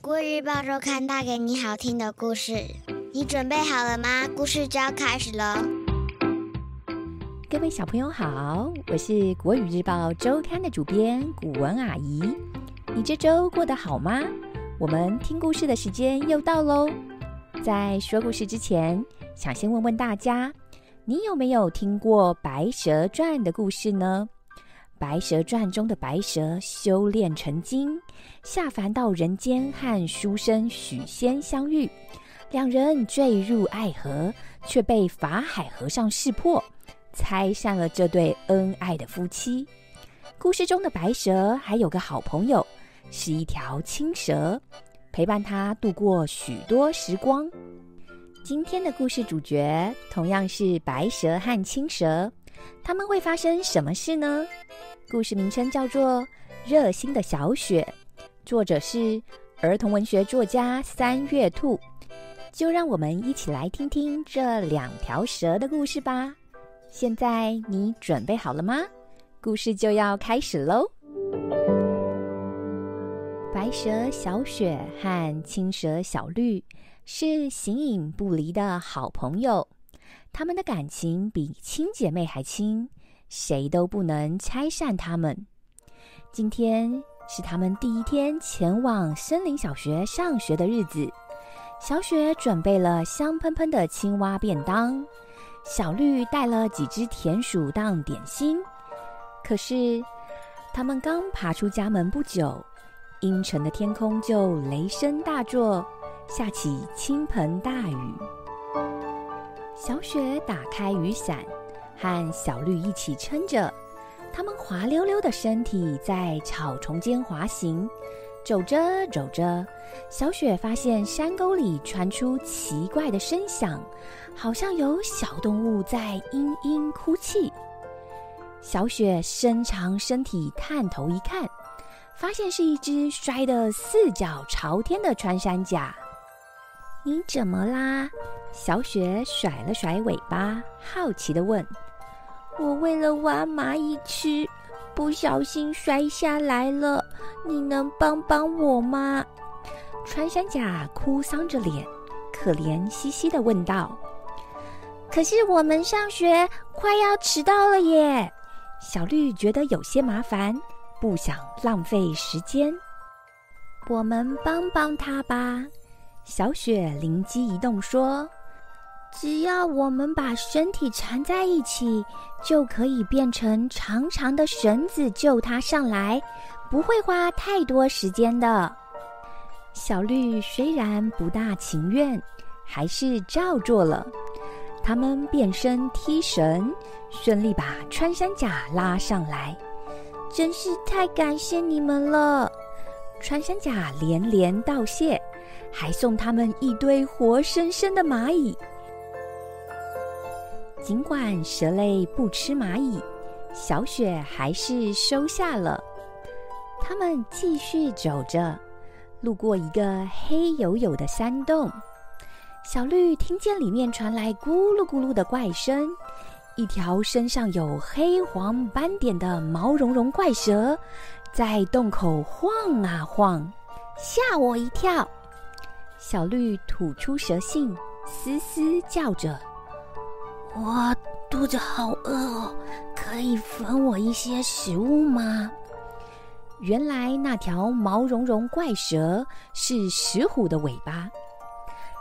故日报周刊带给你好听的故事，你准备好了吗？故事就要开始喽。各位小朋友好，我是国语日报周刊的主编古文阿姨。你这周过得好吗？我们听故事的时间又到喽。在说故事之前，想先问问大家，你有没有听过《白蛇传》的故事呢？《白蛇传》中的白蛇修炼成精，下凡到人间和书生许仙相遇，两人坠入爱河，却被法海和尚识破，拆散了这对恩爱的夫妻。故事中的白蛇还有个好朋友，是一条青蛇，陪伴他度过许多时光。今天的故事主角同样是白蛇和青蛇。他们会发生什么事呢？故事名称叫做《热心的小雪》，作者是儿童文学作家三月兔。就让我们一起来听听这两条蛇的故事吧。现在你准备好了吗？故事就要开始喽！白蛇小雪和青蛇小绿是形影不离的好朋友。他们的感情比亲姐妹还亲，谁都不能拆散他们。今天是他们第一天前往森林小学上学的日子，小雪准备了香喷喷的青蛙便当，小绿带了几只田鼠当点心。可是，他们刚爬出家门不久，阴沉的天空就雷声大作，下起倾盆大雨。小雪打开雨伞，和小绿一起撑着，它们滑溜溜的身体在草丛间滑行。走着走着，小雪发现山沟里传出奇怪的声响，好像有小动物在嘤嘤哭泣。小雪伸长身体探头一看，发现是一只摔得四脚朝天的穿山甲。你怎么啦？小雪甩了甩尾巴，好奇地问：“我为了挖蚂蚁吃，不小心摔下来了，你能帮帮我吗？”穿山甲哭丧着脸，可怜兮兮地问道：“可是我们上学快要迟到了耶！”小绿觉得有些麻烦，不想浪费时间。我们帮帮他吧。小雪灵机一动说：“只要我们把身体缠在一起，就可以变成长长的绳子救他上来，不会花太多时间的。”小绿虽然不大情愿，还是照做了。他们变身踢绳，顺利把穿山甲拉上来。真是太感谢你们了！穿山甲连连道谢。还送他们一堆活生生的蚂蚁。尽管蛇类不吃蚂蚁，小雪还是收下了。他们继续走着，路过一个黑黝黝的山洞。小绿听见里面传来咕噜咕噜的怪声，一条身上有黑黄斑点的毛茸茸怪蛇在洞口晃啊晃，吓我一跳。小绿吐出蛇信，嘶嘶叫着：“我肚子好饿哦，可以分我一些食物吗？”原来那条毛茸茸怪蛇是石虎的尾巴。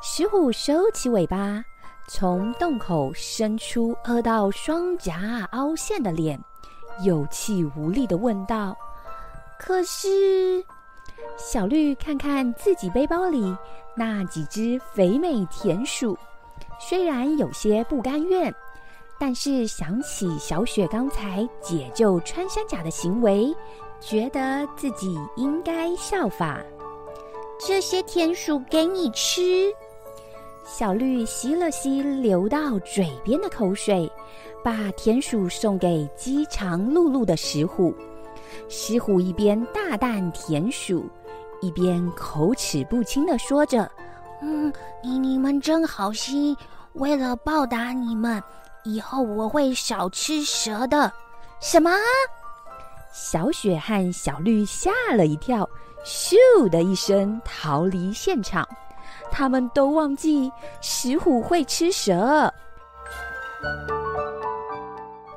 石虎收起尾巴，从洞口伸出饿到双颊凹陷的脸，有气无力的问道：“可是……”小绿看看自己背包里那几只肥美田鼠，虽然有些不甘愿，但是想起小雪刚才解救穿山甲的行为，觉得自己应该效法。这些田鼠给你吃。小绿吸了吸流到嘴边的口水，把田鼠送给饥肠辘辘的石虎。石虎一边大啖田鼠。一边口齿不清的说着：“嗯，你你们真好心，为了报答你们，以后我会少吃蛇的。”什么？小雪和小绿吓了一跳，咻的一声逃离现场。他们都忘记石虎会吃蛇。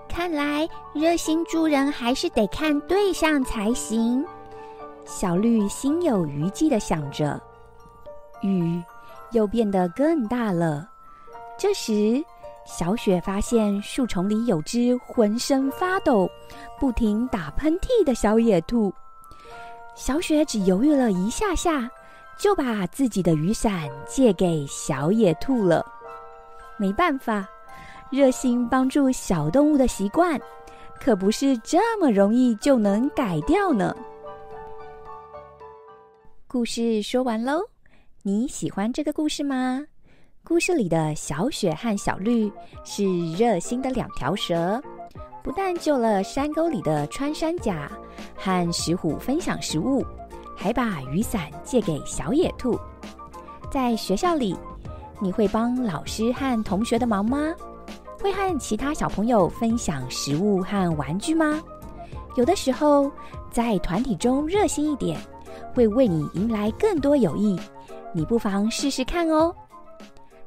看来热心助人还是得看对象才行。小绿心有余悸的想着，雨又变得更大了。这时，小雪发现树丛里有只浑身发抖、不停打喷嚏的小野兔。小雪只犹豫了一下下，就把自己的雨伞借给小野兔了。没办法，热心帮助小动物的习惯，可不是这么容易就能改掉呢。故事说完喽，你喜欢这个故事吗？故事里的小雪和小绿是热心的两条蛇，不但救了山沟里的穿山甲，和石虎分享食物，还把雨伞借给小野兔。在学校里，你会帮老师和同学的忙吗？会和其他小朋友分享食物和玩具吗？有的时候，在团体中热心一点，会为你迎来更多友谊。你不妨试试看哦。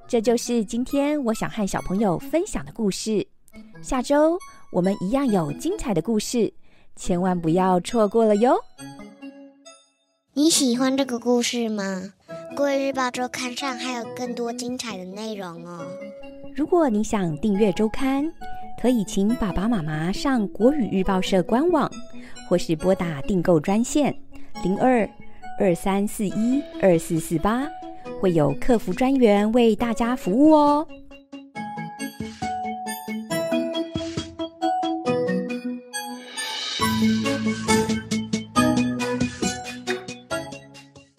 这就是今天我想和小朋友分享的故事。下周我们一样有精彩的故事，千万不要错过了哟！你喜欢这个故事吗？《国语日报周刊》上还有更多精彩的内容哦。如果你想订阅周刊，可以请爸爸妈妈上国语日报社官网，或是拨打订购专线零二二三四一二四四八。会有客服专员为大家服务哦。